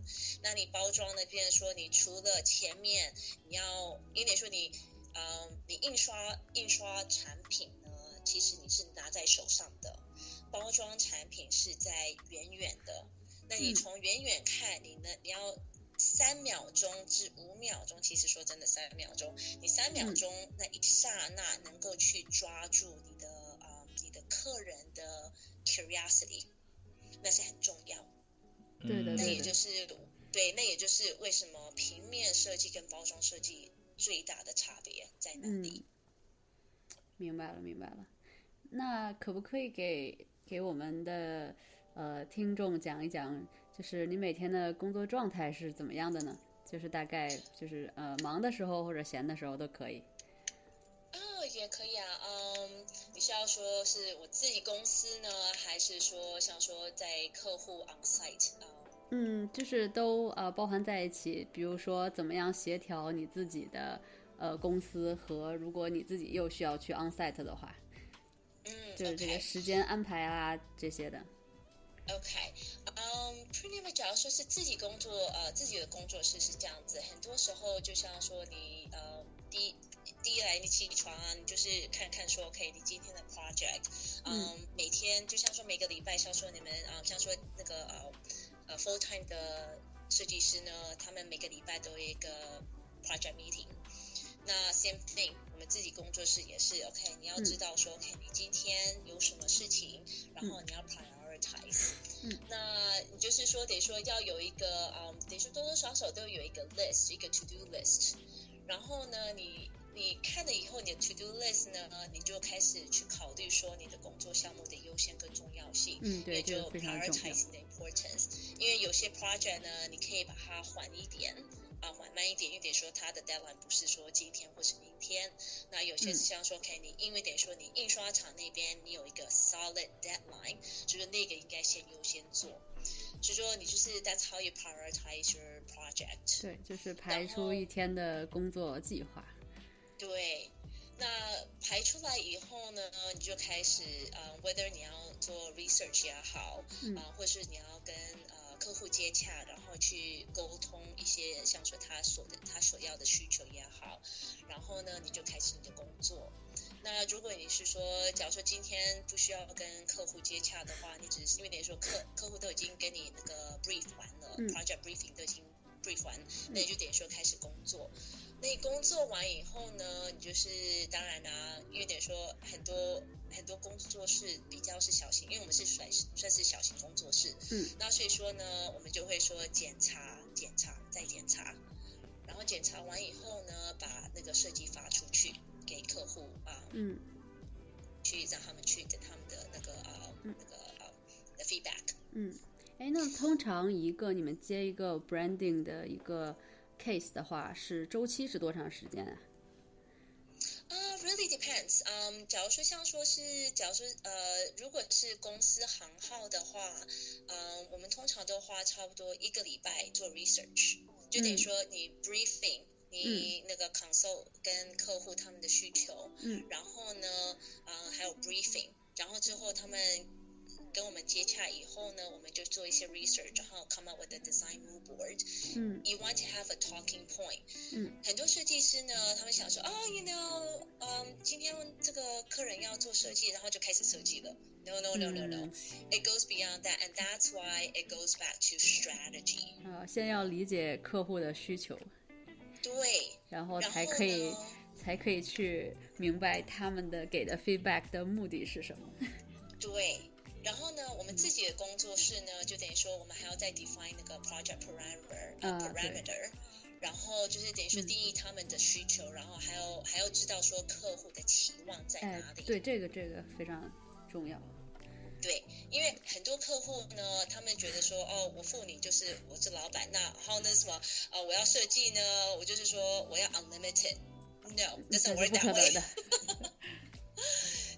那你包装呢，变成说你除了前面你要，因为说你，嗯，你印刷印刷产品。其实你是拿在手上的，包装产品是在远远的。那你从远远看，你呢？你要三秒钟至五秒钟。其实说真的，三秒钟，你三秒钟那一刹那能够去抓住你的啊，你的客人的 curiosity，那是很重要。对的，那也就是对，那也就是为什么平面设计跟包装设计最大的差别在哪里？明白了，明白了。那可不可以给给我们的呃听众讲一讲，就是你每天的工作状态是怎么样的呢？就是大概就是呃忙的时候或者闲的时候都可以。啊，也可以啊，嗯，你是要说是我自己公司呢，还是说像说在客户 on site 啊？嗯，就是都呃包含在一起。比如说怎么样协调你自己的呃公司和如果你自己又需要去 on site 的话。就是这个时间安排啊，这些的。OK，嗯，pretty much，假如说是自己工作，呃，自己的工作室是这样子。很多时候，就像说你，呃，第一第一来你起床啊，你就是看看说，OK，你今天的 project，嗯，每天就像说每个礼拜，像说你们啊，像说那个呃呃 full time 的设计师呢，他们每个礼拜都有一个 project meeting。那 same thing，我们自己工作室也是 OK。你要知道说天有什么事情，然后你要 prioritize。嗯。那你就是说，得说要有一个，嗯，得说多多少少都有一个 list，一个 to do list。然后呢，你你看了以后，你的 to do list 呢，你就开始去考虑说你的工作项目的优先跟重要性。嗯，对，就 prioritize the importance。因为有些 project 呢，你可以把它缓一点。啊，缓慢一点，因为得说它的 deadline 不是说今天或是明天。那有些是像说，OK，你因为得说你印刷厂那边你有一个 solid deadline，就是那个应该先优先做。所以说你就是 that's how you prioritize your project。对，就是排出一天的工作计划。对，那排出来以后呢，你就开始啊，whether 你要做 research 也好，啊，或是你要跟呃客户接洽，然后去沟通。一些像说他所的他所要的需求也好，然后呢，你就开始你的工作。那如果你是说，假如说今天不需要跟客户接洽的话，你只是因为等于说客客户都已经跟你那个 brief 完了，project briefing 都已经 brief 完，那你就等于说开始工作。那你工作完以后呢，你就是当然啦，因为等于说很多很多工作室比较是小型，因为我们是算算是小型工作室，嗯，那所以说呢，我们就会说检查。检查再检查，然后检查完以后呢，把那个设计发出去给客户啊，嗯，去让他们去等他们的那个啊那个啊的 feedback。嗯，哎，那通常一个你们接一个 branding 的一个 case 的话，是周期是多长时间啊？啊，really depends。嗯，假如说像说是，假如说呃，如果是公司行号的话，嗯，我们通常都花差不多一个礼拜做 research，就等于说你 briefing，你那个 consult 跟客户他们的需求，嗯，然后呢，嗯，还有 briefing，然后之后他们。跟我们接洽以后呢，我们就做一些 research，然后 come up with a design mood board。嗯，you want to have a talking point。嗯，很多设计师呢，他们想说，哦，you know，嗯，今天这个客人要做设计，然后就开始设计了。No no no no no. It goes beyond that, and that's why it goes back to strategy. 啊，先要理解客户的需求。对。然后才可以才可以去明白他们的给的 feedback 的目的是什么。对。 然后呢，我们自己的工作室呢，就等于说我们还要再 define 那个 project parameter parameter，然后就是等于说定义他们的需求，然后还要还要知道说客户的期望在哪里。对，这个这个非常重要。对，因为很多客户呢，他们觉得说，哦，我付你就是我是老板，那好那什么，呃，我要设计呢，我就是说我要 unlimited，no，doesn't work that way。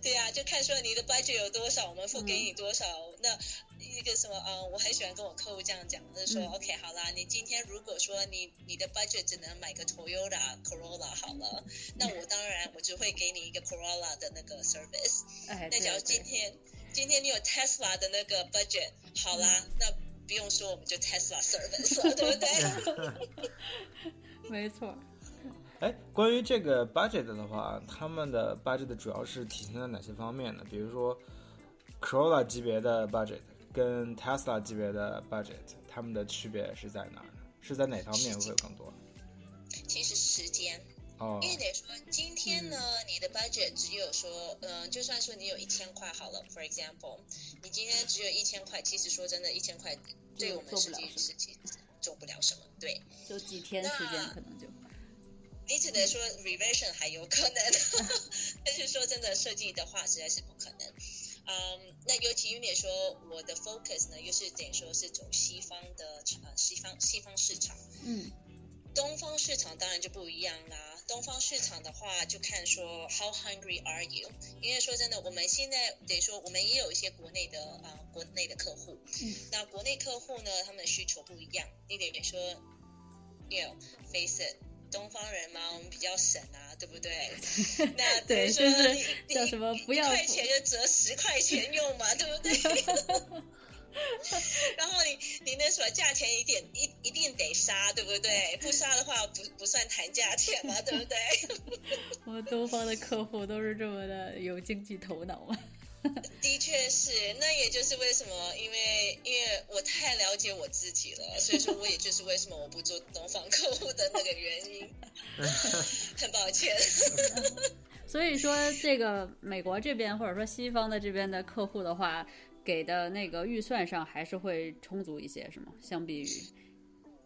对呀，就看说你的 budget 有多少，我们付给你多少。那一个什么，嗯，我很喜欢跟我客户这样讲，就是说，OK，好啦，你今天如果说你你的 budget 只能买个 Toyota Corolla 好了，那我当然我就会给你一个 Corolla 的那个 service。哎，那假如今天今天你有 Tesla 的那个 budget，好啦，那不用说，我们就 Tesla service 了，对不对？没错。哎，关于这个 budget 的话，他们的 budget 主要是体现在哪些方面呢？比如说，Corolla 级别的 budget 跟 Tesla 级别的 budget，他们的区别是在哪儿呢？是在哪方面会有更多？其实时间哦，因为得说，今天呢，你的 budget 只有说，嗯，就算说你有一千块好了，for example，你今天只有一千块，其实说真的，一千块对我们实际实际做不了什么，对，就几天时间可能就。你只能说 revision 还有可能，但是说真的设计的话实在是不可能。嗯，那尤其因为说我的 focus 呢，又是等于说是走西方的呃西方西方市场，嗯，东方市场当然就不一样啦。东方市场的话，就看说 how hungry are you？因为说真的，我们现在等于说我们也有一些国内的啊国内的客户，嗯，那国内客户呢，他们的需求不一样，你得说，you know face it。东方人嘛，我们比较省啊，对不对？那对，就是叫什么不要一块钱就折十块钱用嘛，对不对？然后你你那什么价钱一点一一定得杀，对不对？不杀的话不不算谈价钱嘛，对不对？我们东方的客户都是这么的有经济头脑嘛。的确是，那也就是为什么，因为因为我太了解我自己了，所以说我也就是为什么我不做东方客户的那个原因。很抱歉。所以说，这个美国这边或者说西方的这边的客户的话，给的那个预算上还是会充足一些，是吗？相比于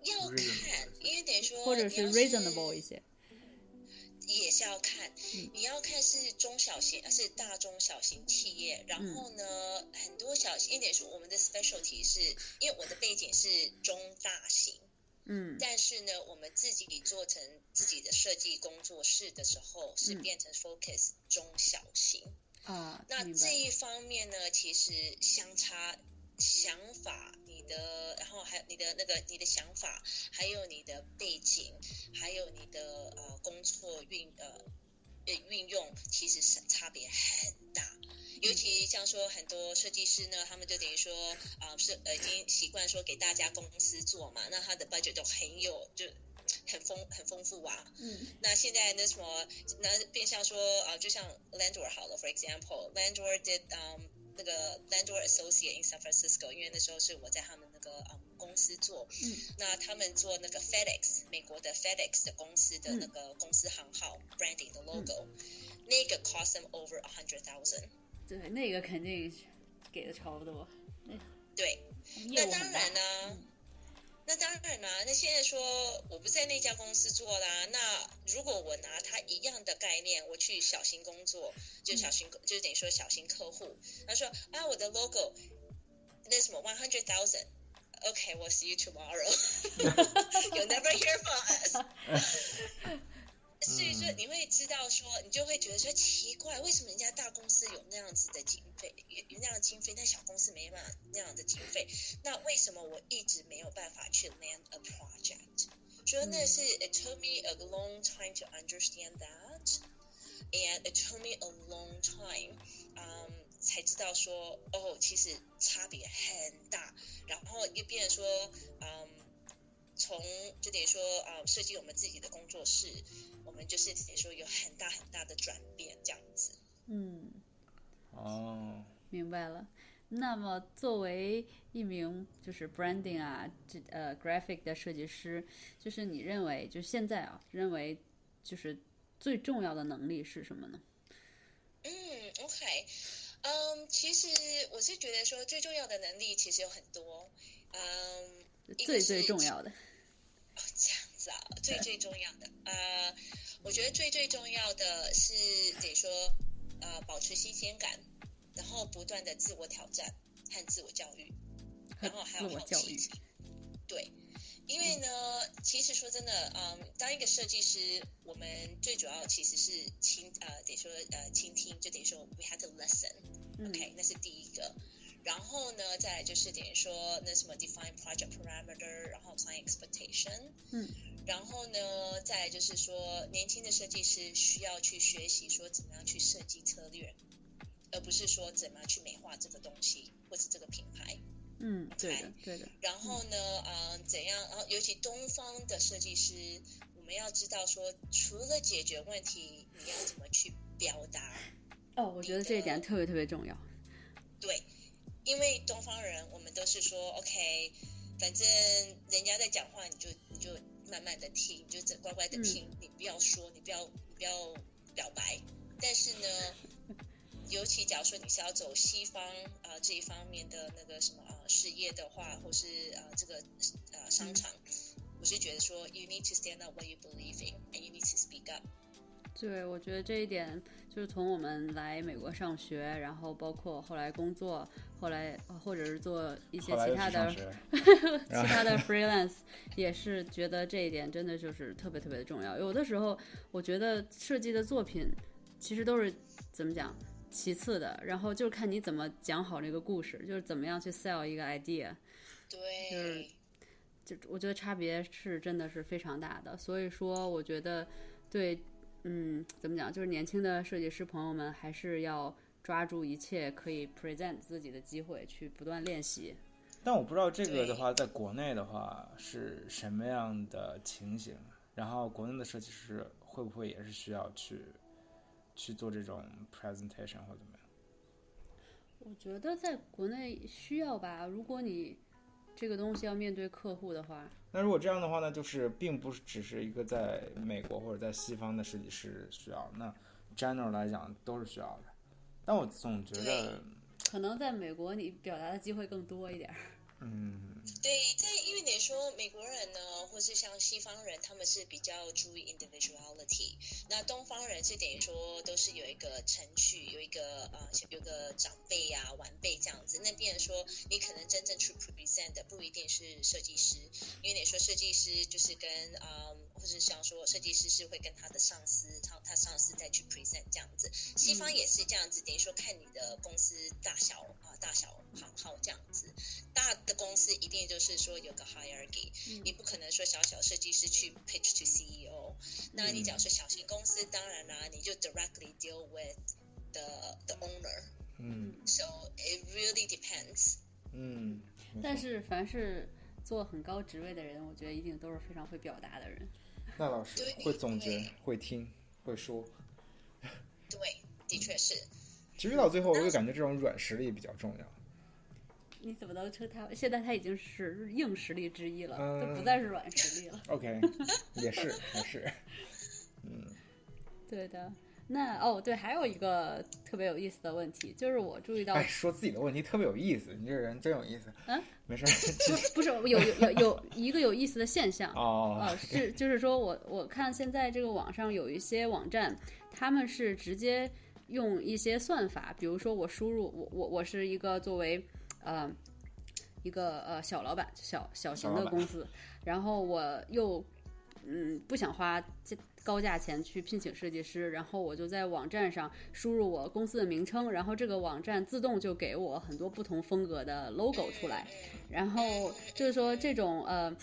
要看，因为得说或者是 reasonable 一些。也是要看，你要看是中小型还是大中小型企业。然后呢，很多小型，一点说我们的 specialty 是因为我的背景是中大型，嗯，但是呢，我们自己做成自己的设计工作室的时候，是变成 focus 中小型啊。那这一方面呢，其实相差。想法，你的，然后还有你的那个你的想法，还有你的背景，还有你的呃工作运呃运用，其实是差别很大。尤其像说很多设计师呢，他们就等于说啊是呃已经习惯说给大家公司做嘛，那他的 budget 都很有就很丰很丰富啊。嗯。那现在那什么，那变相说啊，就像 Landor 好了，for example，Landor did um。那个 Landor Associate in San Francisco，因为那时候是我在他们那个嗯公司做，嗯，那他们做那个 FedEx 美国的 FedEx 的公司的那个公司行号 branding 的 logo，那个 cost them over a hundred thousand。对，那个肯定给的超多。对，那当然呢。那当然啦，那现在说我不在那家公司做啦。那如果我拿他一样的概念，我去小型工作，就小型，就等于说小型客户，他说啊，我的 logo 那什么 one hundred thousand。Okay, we'll see you tomorrow. You'll never hear from us. 所以说你会知道说，你就会觉得说奇怪，为什么人家大公司有那样子的经费，有有那样的经费，但小公司没办法那样的经费？那为什么我一直没有办法去 land a project？所以那是 it took me a long time to understand that, and it took me a long time，嗯，才知道说哦，其实差别很大。然后又变成说，嗯，从就等于说啊，设计我们自己的工作室，我们就是等于说有很大很大的转变这样子。嗯，哦，明白了。那么，作为一名就是 branding 啊，这呃 graphic 的设计师，就是你认为，就现在啊，认为就是最重要的能力是什么呢？嗯，OK，嗯，其实我是觉得说最重要的能力其实有很多，嗯，最最重要的，哦，这样子啊，最最重要的，呃，我觉得最最重要的是得说，呃，保持新鲜感。然后不断的自我挑战和自我教育，然后还有好奇心。对，因为呢，其实说真的，嗯，当一个设计师，我们最主要其实是倾呃，得说呃，倾听，就等于说 we have to listen，OK，那是第一个。然后呢，再来就是等于说那什么 define project parameter，然后 client expectation，嗯，然后呢，再来就是说年轻的设计师需要去学习说怎么样去设计策略。而不是说怎么样去美化这个东西，或者这个品牌。嗯，对的，对的。然后呢，嗯，怎样？然后尤其东方的设计师，我们要知道说，除了解决问题，你要怎么去表达？哦，我觉得这一点特别特别重要。对，因为东方人，我们都是说，OK，反正人家在讲话，你就你就慢慢的听，你就乖乖的听，你不要说，你不要你不要表白。但是呢？尤其假如说你是要走西方啊这一方面的那个什么啊事业的话，或是啊这个啊商场，我是觉得说，you need to stand up what you believe in and you need to speak up。对，我觉得这一点就是从我们来美国上学，然后包括后来工作，后来或者是做一些 其他的其他的 freelance，也是觉得这一点真的就是特别特别的重要。有的时候我觉得设计的作品其实都是怎么讲？其次的，然后就是看你怎么讲好这个故事，就是怎么样去 sell 一个 idea。对，就是，就我觉得差别是真的是非常大的。所以说，我觉得，对，嗯，怎么讲，就是年轻的设计师朋友们还是要抓住一切可以 present 自己的机会，去不断练习。但我不知道这个的话，在国内的话是什么样的情形，然后国内的设计师会不会也是需要去？去做这种 presentation 或怎么样？我觉得在国内需要吧。如果你这个东西要面对客户的话，那如果这样的话呢，就是并不是只是一个在美国或者在西方的设计师需要，那 general 来讲都是需要的。但我总觉得，可能在美国你表达的机会更多一点。嗯，对，在因为你说美国人呢，或是像西方人，他们是比较注意 individuality。那东方人是等于说都是有一个程序，有一个呃，有个长辈呀、晚辈这样子。那变说，你可能真正去 present 的不一定是设计师，因为你说设计师就是跟嗯，或者像说设计师是会跟他的上司，他他上司再去 present 这样子。西方也是这样子，等于说看你的公司大小啊，大小行号这样子。大的公司一定就是说有个 hierarchy，你不可能说小小设计师去 pitch to CEO。那你假如说小型公司，当然啦，你就 directly deal with the the owner。嗯。So it really depends。嗯。但是凡是做很高职位的人，我觉得一定都是非常会表达的人。那老师会总结，会听，会说。对，的确是。其实到最后，我就感觉这种软实力比较重要。你怎么能称他？现在他已经是硬实力之一了，都不再是软实力了。OK，也是也是，嗯，对的。那哦，对，还有一个特别有意思的问题，就是我注意到，哎，说自己的问题特别有意思，你这个人真有意思。嗯，没事，不不是有有有有一个有意思的现象哦，是就是说我我看现在这个网上有一些网站，他们是直接用一些算法，比如说我输入我我我是一个作为。呃，一个呃小老板，小小型的公司，然后我又嗯不想花高价钱去聘请设计师，然后我就在网站上输入我公司的名称，然后这个网站自动就给我很多不同风格的 logo 出来，然后就是说这种呃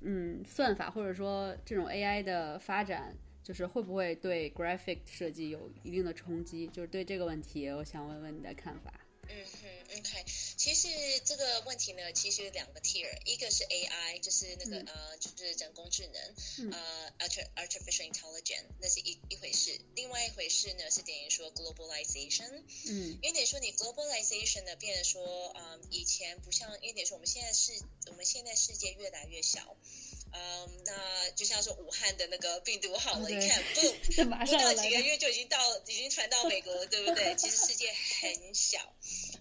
嗯，算法或者说这种 AI 的发展，就是会不会对 graphic 设计有一定的冲击？就是对这个问题，我想问问你的看法。嗯哼，OK，其实这个问题呢，其实有两个 tier，一个是 AI，就是那个呃，就是人工智能，呃，artificial intelligence，那是一一回事。另外一回事呢，是等于说 globalization，嗯，因为等于说你 globalization 呢，变成说，嗯，以前不像，因为等于说我们现在是，我们现在世界越来越小。嗯，那就像说武汉的那个病毒好了，你看不 不到几个月就已经到，已经传到美国了，对不对？其实世界很小。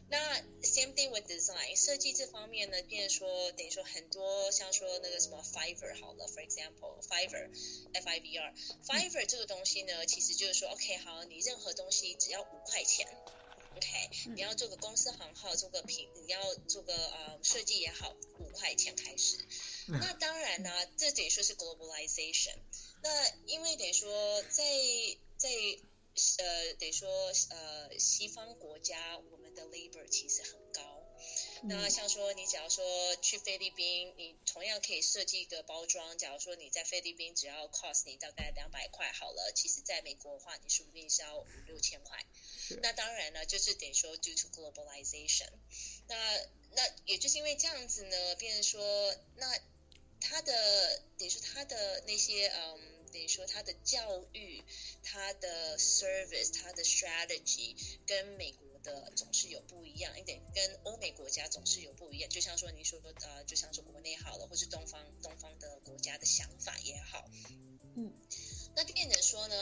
那 same thing with design 设计这方面呢，变说等于说很多像说那个什么 Fiverr 好了，for example Fiverr F I V R Fiverr 这个东西呢，其实就是说 OK 好，你任何东西只要五块钱。OK，你要做个公司行号，做个品，你要做个呃设计也好，五块钱开始。那当然呢，这等于说是 globalization。那因为等于说在在呃等于说呃西方国家，我们的 labor 其实很高。那像说你假如说去菲律宾，你同样可以设计一个包装。假如说你在菲律宾只要 cost 你大概两百块好了，其实在美国的话，你说不定是要五六千块。那当然呢，就是等于说 due to globalization。那那也就是因为这样子呢，变成说那他的等于说他的那些嗯，等于说他的教育、他的 service、他的 strategy 跟美国。的总是有不一样一点，跟欧美国家总是有不一样。就像说您说的呃，就像说国内好了，或是东方东方的国家的想法也好，嗯，那变成说呢，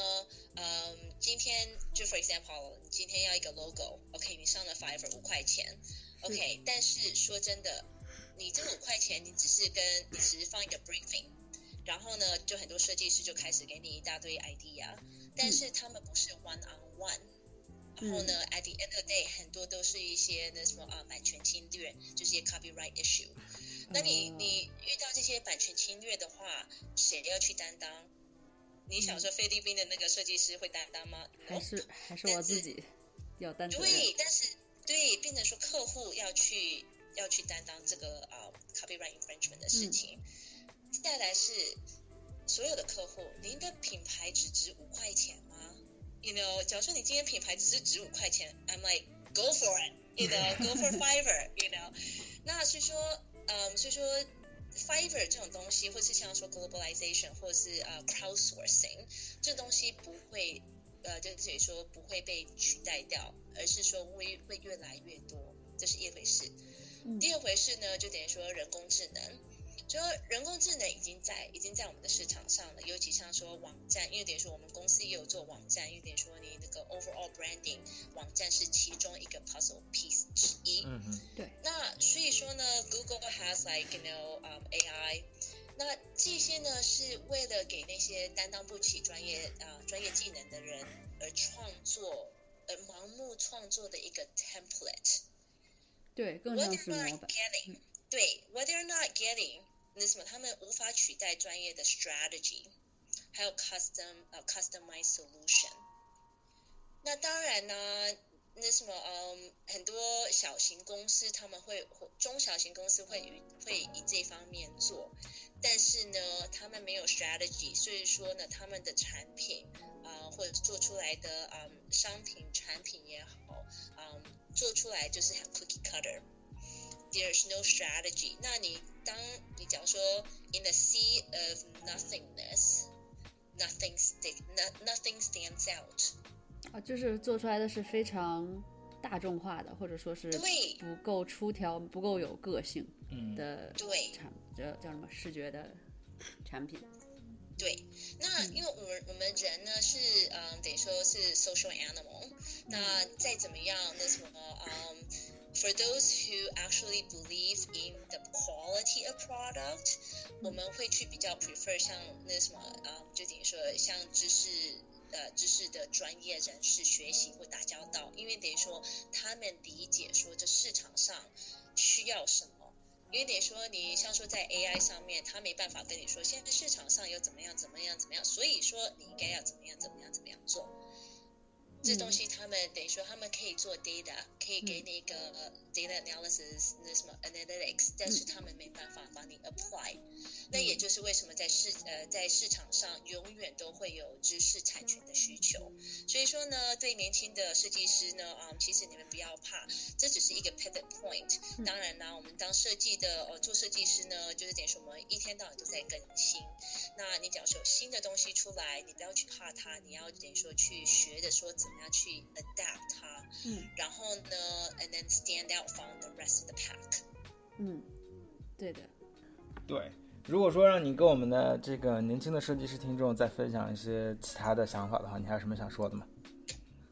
嗯，今天就 for example，你今天要一个 logo，OK，你上了 Fiverr 五块钱，OK，但是说真的，你这五块钱，你只是跟你只是放一个 briefing，然后呢，就很多设计师就开始给你一大堆 idea，但是他们不是 one on one。然后呢，at the end of the day，很多都是一些那什么啊，版权侵略，就是一些 copyright issue。那你你遇到这些版权侵略的话，谁要去担当？你想说菲律宾的那个设计师会担当吗？还是还是我自己要担当？对，但是对，变成说客户要去要去担当这个啊 copyright infringement 的事情。再来是所有的客户，您的品牌只值五块钱吗。You know，假如说你今天品牌只是值五块钱，I'm like go for it，you know，go for Fiverr，you know。那所以说，嗯，所以说 Fiverr 这种东西，或是像说 globalization，或是呃 crowdsourcing，这东西不会，呃，就等于说不会被取代掉，而是说会会越来越多，这是一回事。第二回事呢，就等于说人工智能。就人工智能已经在已经在我们的市场上了，尤其像说网站，因为等于说我们公司也有做网站，因为等于说你那个 overall branding 网站是其中一个 puzzle piece 之一。嗯嗯，对。那所以说呢，Google has like you know um AI，那这些呢是为了给那些担当不起专业啊专业技能的人而创作，而盲目创作的一个 template。对，更像是模板。对，what they're not getting。那什么，他们无法取代专业的 strategy，还有 custom 呃 customized solution。那当然呢，那什么，嗯，很多小型公司他们会，中小型公司会与会以这方面做，但是呢，他们没有 strategy，所以说呢，他们的产品啊，或者做出来的嗯商品产品也好，嗯，做出来就是很 cookie cutter。There's no strategy。那你当你讲说，in the sea of nothingness，nothing stick，nothing stands out。啊，就是做出来的是非常大众化的，或者说是不够出挑、不够有个性的产，叫叫什么视觉的产品。对，那因为我们我们人呢是嗯，等于说是 social animal。那再怎么样，那什么嗯。For those who actually believe in the quality of product，我们会去比较 prefer 像那什么啊，就等于说像知识呃知识的专业人士学习或打交道，因为等于说他们理解说这市场上需要什么，因为等于说你像说在 AI 上面，他没办法跟你说现在市场上有怎么样怎么样怎么样，所以说你应该要怎么样怎么样怎么样做。这东西他们等于说他们可以做 data，可以给你一个 data analysis 那什么 analytics，但是他们没办法帮你 apply。那也就是为什么在市呃在市场上永远都会有知识产权的需求。所以说呢，对年轻的设计师呢，啊，其实你们不要怕，这只是一个 pivot point。当然啦，我们当设计的呃做设计师呢，就是等于说我们一天到晚都在更新。那你假如说有新的东西出来，你不要去怕它，你要等于说去学的说怎么样去 adapt 它。嗯。然后呢，and then stand out from the rest of the pack。嗯，对的。对。如果说让你跟我们的这个年轻的设计师听众再分享一些其他的想法的话，你还有什么想说的吗？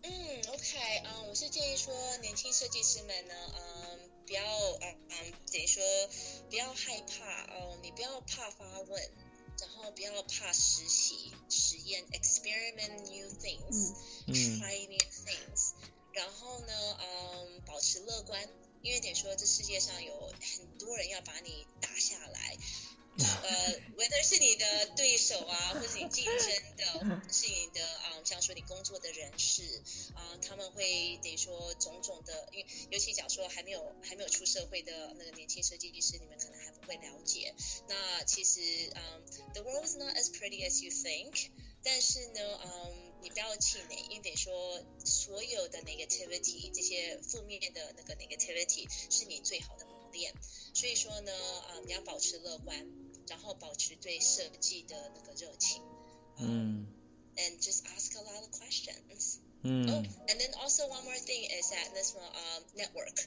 嗯，OK，嗯，我是建议说年轻设计师们呢，嗯，不要，嗯嗯，等于说不要害怕，哦，你不要怕发问，然后不要怕实习、实验，experiment new things，try new things，然后呢，嗯，保持乐观，因为得说这世界上有很多人要把你打下来。呃，whether 是你的对手啊，或者你竞争的，是你的啊，像说你工作的人士啊，他们会等于说种种的，因为尤其讲说还没有还没有出社会的那个年轻设计师，你们可能还不会了解。那其实嗯，the world is not as pretty as you think，但是呢，嗯，你不要气馁，因为得说所有的 negativity 这些负面的那个 negativity 是你最好的磨练。所以说呢，啊，你要保持乐观。然后保持对设计的那个热情，嗯，and just ask a lot of questions，嗯，oh and then also one more thing is that this one um network，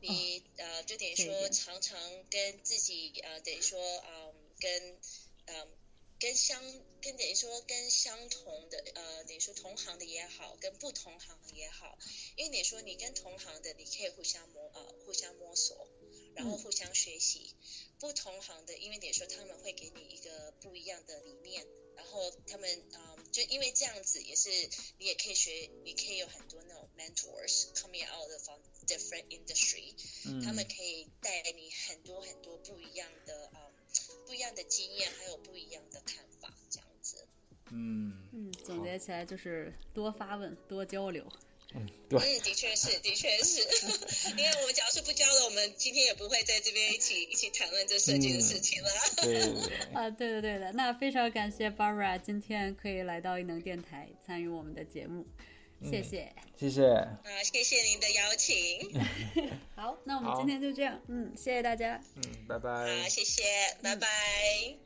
你呃就等于说常常跟自己呃等于说嗯跟嗯跟相跟等于说跟相同的呃等于说同行的也好，跟不同行也好，因为你说你跟同行的你可以互相摸呃互相摸索，然后互相学习。不同行的，因为等于说他们会给你一个不一样的理念，然后他们嗯，就因为这样子也是你也可以学，你可以有很多那种 mentors coming out of different industry，他们可以带给你很多很多不一样的嗯不一样的经验，还有不一样的看法，这样子。嗯嗯，总结起来就是多发问，多交流。嗯，对，嗯，的确是，的确是，因为我们假如是不交流，我们今天也不会在这边一起一起谈论这设计的事情了。对，啊，对的，对的。那非常感谢 Barbara 今天可以来到异能电台参与我们的节目，谢谢，谢谢，啊，谢谢您的邀请。好，那我们今天就这样，嗯，谢谢大家，嗯，拜拜，好，谢谢，拜拜。